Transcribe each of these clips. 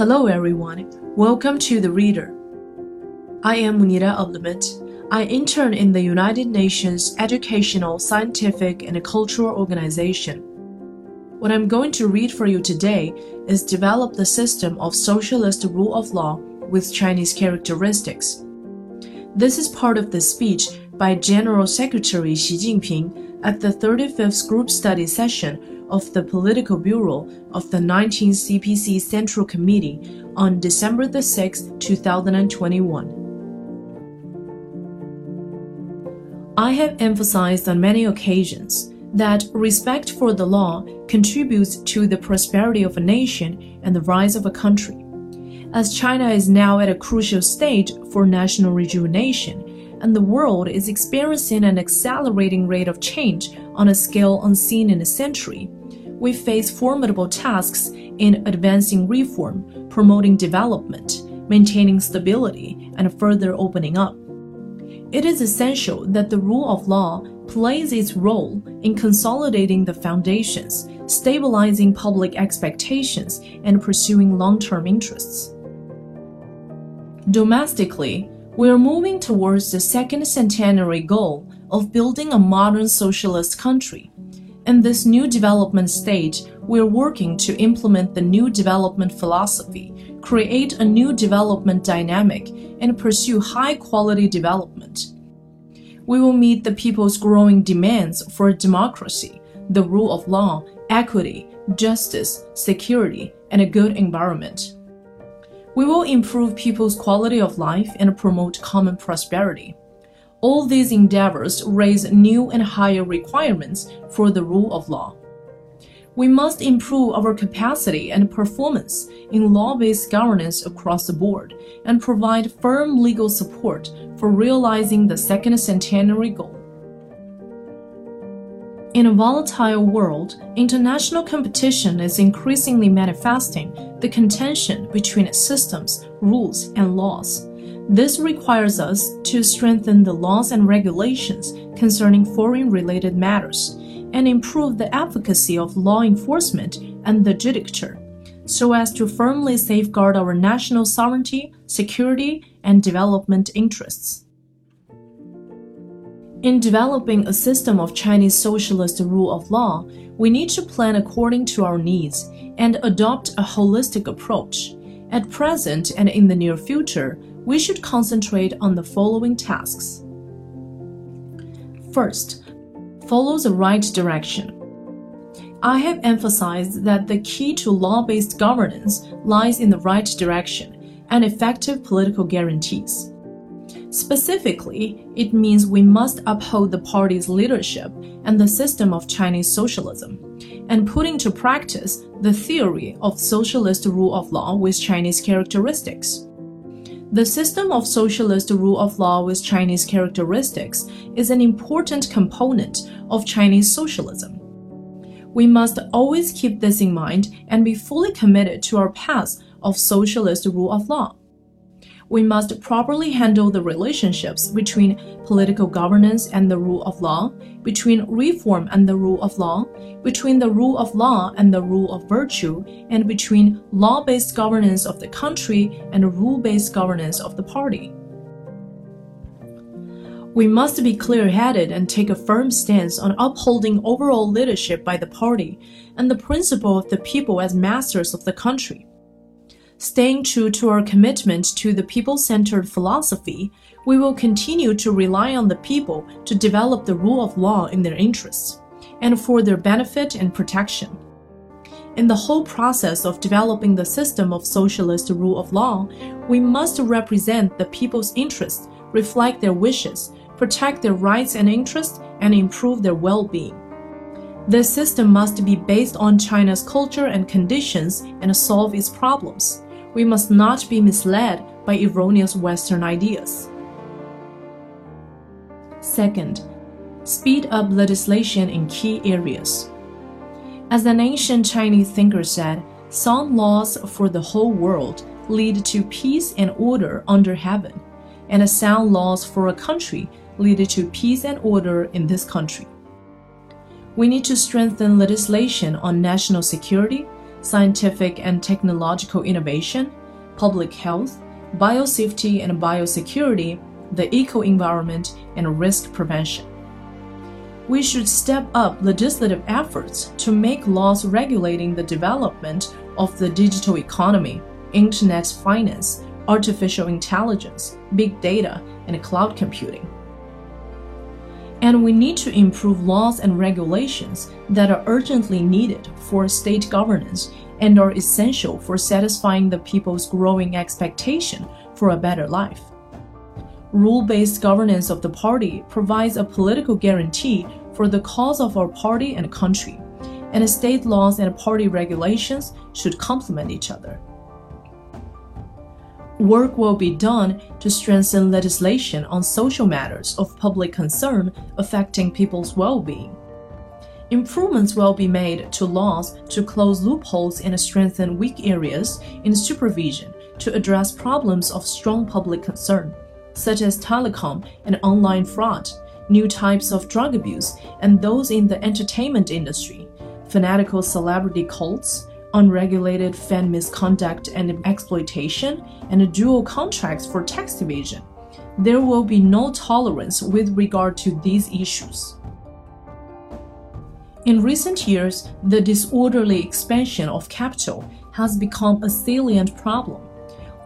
Hello, everyone. Welcome to The Reader. I am Munira Abdulmit. I intern in the United Nations Educational, Scientific, and Cultural Organization. What I'm going to read for you today is Develop the System of Socialist Rule of Law with Chinese Characteristics. This is part of the speech by General Secretary Xi Jinping at the 35th Group Study session of the Political Bureau of the 19th CPC Central Committee on December 6, 2021. I have emphasized on many occasions that respect for the law contributes to the prosperity of a nation and the rise of a country. As China is now at a crucial stage for national rejuvenation, and the world is experiencing an accelerating rate of change on a scale unseen in a century, we face formidable tasks in advancing reform, promoting development, maintaining stability, and further opening up. It is essential that the rule of law plays its role in consolidating the foundations, stabilizing public expectations, and pursuing long term interests. Domestically, we are moving towards the second centenary goal of building a modern socialist country in this new development stage, we're working to implement the new development philosophy, create a new development dynamic, and pursue high quality development. We will meet the people's growing demands for democracy, the rule of law, equity, justice, security, and a good environment. We will improve people's quality of life and promote common prosperity. All these endeavors raise new and higher requirements for the rule of law. We must improve our capacity and performance in law based governance across the board and provide firm legal support for realizing the second centenary goal. In a volatile world, international competition is increasingly manifesting the contention between systems, rules, and laws. This requires us to strengthen the laws and regulations concerning foreign related matters and improve the efficacy of law enforcement and the judicature so as to firmly safeguard our national sovereignty, security, and development interests. In developing a system of Chinese socialist rule of law, we need to plan according to our needs and adopt a holistic approach. At present and in the near future, we should concentrate on the following tasks. First, follow the right direction. I have emphasized that the key to law based governance lies in the right direction and effective political guarantees. Specifically, it means we must uphold the party's leadership and the system of Chinese socialism, and put into practice the theory of socialist rule of law with Chinese characteristics. The system of socialist rule of law with Chinese characteristics is an important component of Chinese socialism. We must always keep this in mind and be fully committed to our path of socialist rule of law we must properly handle the relationships between political governance and the rule of law, between reform and the rule of law, between the rule of law and the rule of virtue, and between law based governance of the country and rule based governance of the party. We must be clear headed and take a firm stance on upholding overall leadership by the party and the principle of the people as masters of the country. Staying true to our commitment to the people centered philosophy, we will continue to rely on the people to develop the rule of law in their interests and for their benefit and protection. In the whole process of developing the system of socialist rule of law, we must represent the people's interests, reflect their wishes, protect their rights and interests, and improve their well being. This system must be based on China's culture and conditions and solve its problems we must not be misled by erroneous Western ideas. Second, speed up legislation in key areas. As an ancient Chinese thinker said, sound laws for the whole world lead to peace and order under heaven, and sound laws for a country lead to peace and order in this country. We need to strengthen legislation on national security, scientific and technological innovation, public health, biosafety and biosecurity, the eco environment, and risk prevention. We should step up legislative efforts to make laws regulating the development of the digital economy, internet finance, artificial intelligence, big data, and cloud computing. And we need to improve laws and regulations that are urgently needed for state governance and are essential for satisfying the people's growing expectation for a better life. Rule based governance of the party provides a political guarantee for the cause of our party and country, and state laws and party regulations should complement each other work will be done to strengthen legislation on social matters of public concern affecting people's well being. Improvements will be made to laws to close loopholes and strengthen weak areas in supervision to address problems of strong public concern, such as telecom and online fraud, new types of drug abuse, and those in the entertainment industry, fanatical celebrity cults, unregulated fan misconduct and exploitation, and dual contracts for tax evasion. There will be no tolerance with regard to these issues. In recent years, the disorderly expansion of capital has become a salient problem.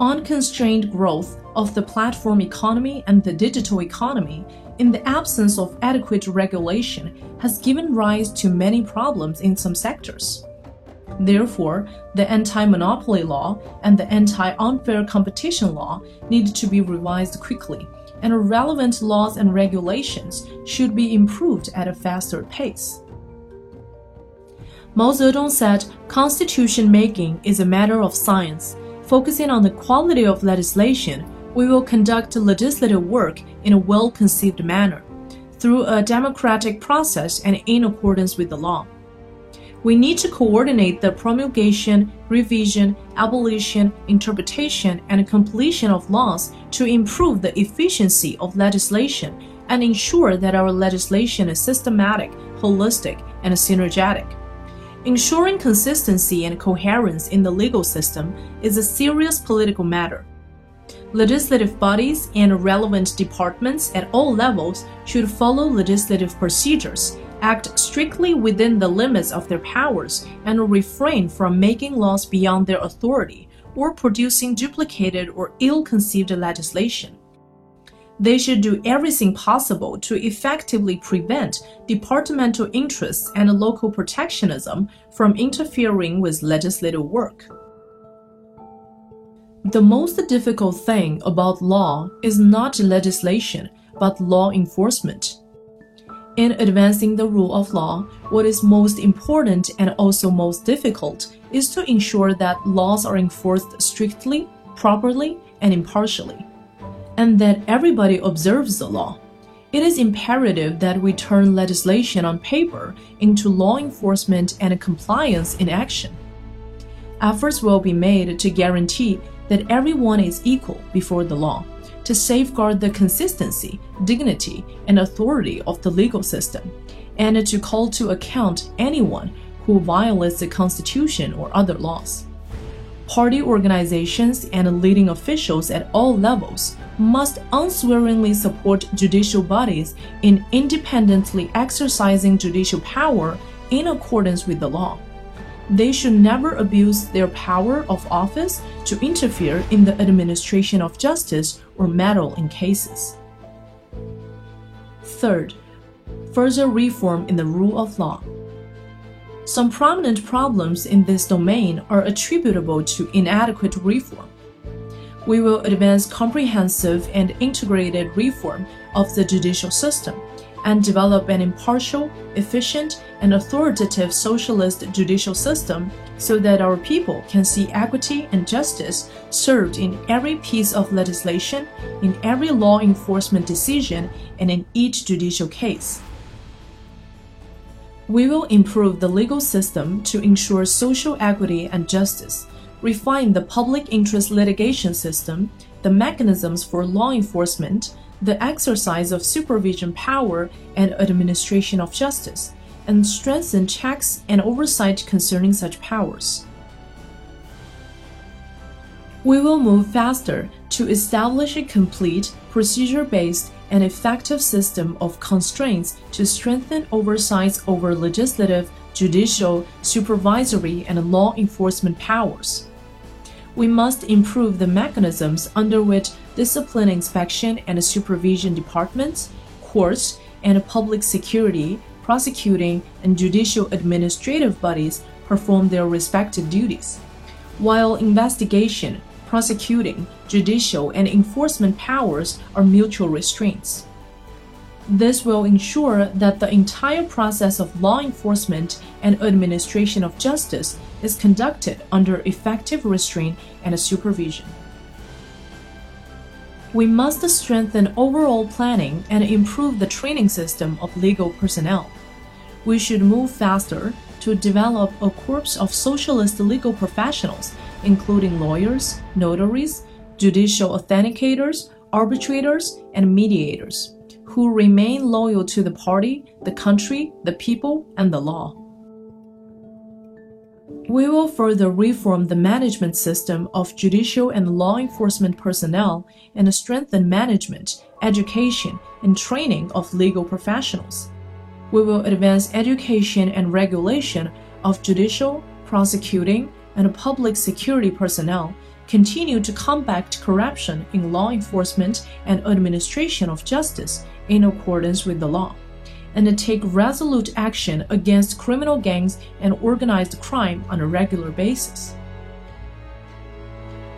Unconstrained growth of the platform economy and the digital economy, in the absence of adequate regulation, has given rise to many problems in some sectors. Therefore, the anti monopoly law and the anti unfair competition law need to be revised quickly, and relevant laws and regulations should be improved at a faster pace. Mao Zedong said, Constitution making is a matter of science. Focusing on the quality of legislation, we will conduct legislative work in a well conceived manner, through a democratic process and in accordance with the law we need to coordinate the promulgation, revision, abolition, interpretation, and completion of laws to improve the efficiency of legislation and ensure that our legislation is systematic, holistic, and synergetic. Ensuring consistency and coherence in the legal system is a serious political matter. Legislative bodies and relevant departments at all levels should follow legislative procedures act strictly within the limits of their powers and refrain from making laws beyond their authority or producing duplicated or ill conceived legislation. They should do everything possible to effectively prevent departmental interests and local protectionism from interfering with legislative work. The most difficult thing about law is not legislation, but law enforcement. In advancing the rule of law, what is most important and also most difficult is to ensure that laws are enforced strictly, properly, and impartially, and that everybody observes the law. It is imperative that we turn legislation on paper into law enforcement and compliance in action. Efforts will be made to guarantee that everyone is equal before the law to safeguard the consistency, dignity, and authority of the legal system, and to call to account anyone who violates the Constitution or other laws. Party organizations and leading officials at all levels must unswervingly support judicial bodies in independently exercising judicial power in accordance with the law they should never abuse their power of office to interfere in the administration of justice or meddle in cases. Third, further reform in the rule of law. Some prominent problems in this domain are attributable to inadequate reform. We will advance comprehensive and integrated reform of the judicial system and develop an impartial, efficient, and authoritative socialist judicial system so that our people can see equity and justice served in every piece of legislation, in every law enforcement decision, and in each judicial case. We will improve the legal system to ensure social equity and justice, refine the public interest litigation system, the mechanisms for law enforcement, the exercise of supervision power and administration of justice, and strengthen checks and oversight concerning such powers. We will move faster to establish a complete, procedure based, and effective system of constraints to strengthen oversight over legislative, judicial, supervisory, and law enforcement powers. We must improve the mechanisms under which discipline inspection and supervision departments, courts, and public security, prosecuting, and judicial administrative bodies perform their respective duties. While investigation, prosecuting, judicial, and enforcement powers are mutual restraints. This will ensure that the entire process of law enforcement and administration of justice is conducted under effective restraint and supervision. We must strengthen overall planning and improve the training system of legal personnel. We should move faster to develop a corps of socialist legal professionals including lawyers, notaries, judicial authenticators, arbitrators, and mediators, who remain loyal to the party, the country, the people, and the law. We will further reform the management system of judicial and law enforcement personnel and strengthen management, education, and training of legal professionals. We will advance education and regulation of judicial, prosecuting, and public security personnel continue to combat corruption in law enforcement and administration of justice in accordance with the law, and take resolute action against criminal gangs and organized crime on a regular basis.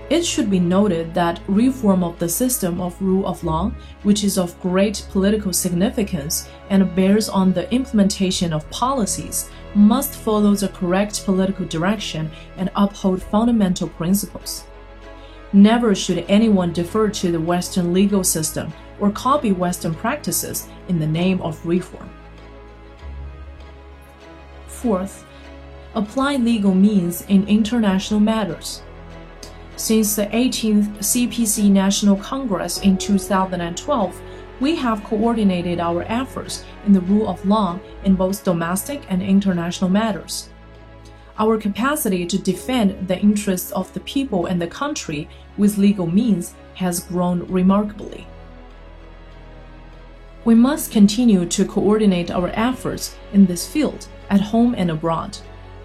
It should be noted that reform of the system of rule of law, which is of great political significance and bears on the implementation of policies, must follow the correct political direction and uphold fundamental principles. Never should anyone defer to the Western legal system or copy Western practices in the name of reform. Fourth, apply legal means in international matters. Since the 18th CPC National Congress in 2012, we have coordinated our efforts in the rule of law in both domestic and international matters. Our capacity to defend the interests of the people and the country with legal means has grown remarkably. We must continue to coordinate our efforts in this field at home and abroad,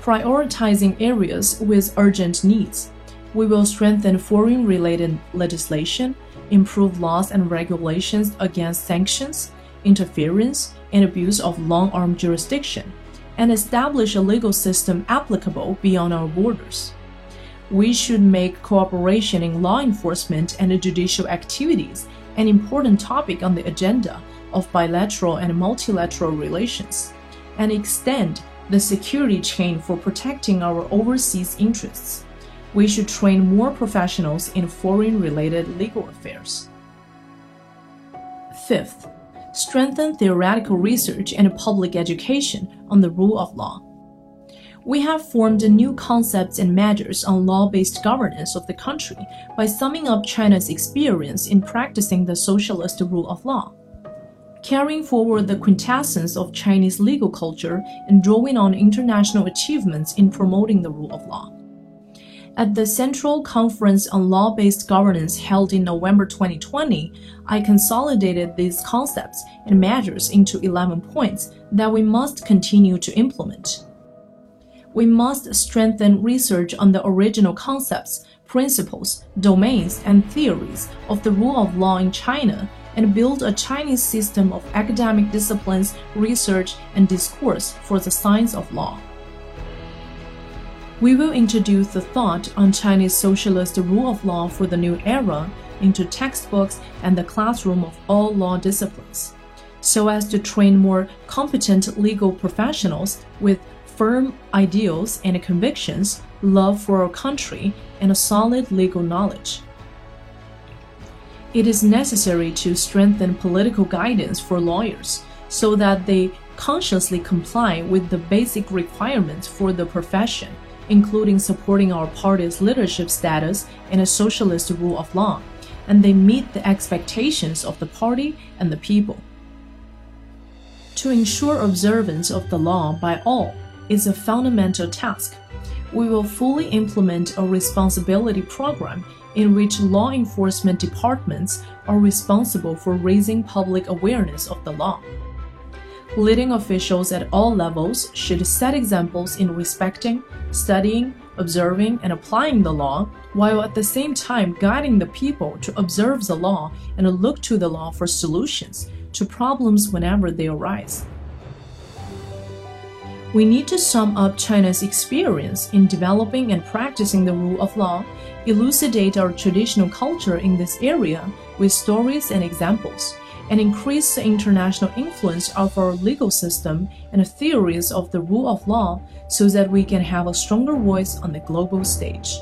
prioritizing areas with urgent needs. We will strengthen foreign related legislation improve laws and regulations against sanctions, interference, and abuse of long arm jurisdiction, and establish a legal system applicable beyond our borders. We should make cooperation in law enforcement and judicial activities an important topic on the agenda of bilateral and multilateral relations, and extend the security chain for protecting our overseas interests we should train more professionals in foreign related legal affairs. Fifth, strengthen theoretical research and public education on the rule of law. We have formed new concepts and measures on law based governance of the country by summing up China's experience in practicing the socialist rule of law. Carrying forward the quintessence of Chinese legal culture and drawing on international achievements in promoting the rule of law. At the Central Conference on Law Based Governance held in November 2020, I consolidated these concepts and measures into 11 points that we must continue to implement. We must strengthen research on the original concepts, principles, domains, and theories of the rule of law in China and build a Chinese system of academic disciplines, research, and discourse for the science of law we will introduce the thought on Chinese socialist rule of law for the new era into textbooks and the classroom of all law disciplines, so as to train more competent legal professionals with firm ideals and convictions, love for our country, and a solid legal knowledge. It is necessary to strengthen political guidance for lawyers so that they consciously comply with the basic requirements for the profession including supporting our party's leadership status in a socialist rule of law, and they meet the expectations of the party and the people. To ensure observance of the law by all is a fundamental task. we will fully implement a responsibility program in which law enforcement departments are responsible for raising public awareness of the law. Leading officials at all levels should set examples in respecting, studying, observing, and applying the law, while at the same time guiding the people to observe the law and look to the law for solutions to problems whenever they arise. We need to sum up China's experience in developing and practicing the rule of law, elucidate our traditional culture in this area with stories and examples and increase the international influence of our legal system and theories of the rule of law so that we can have a stronger voice on the global stage.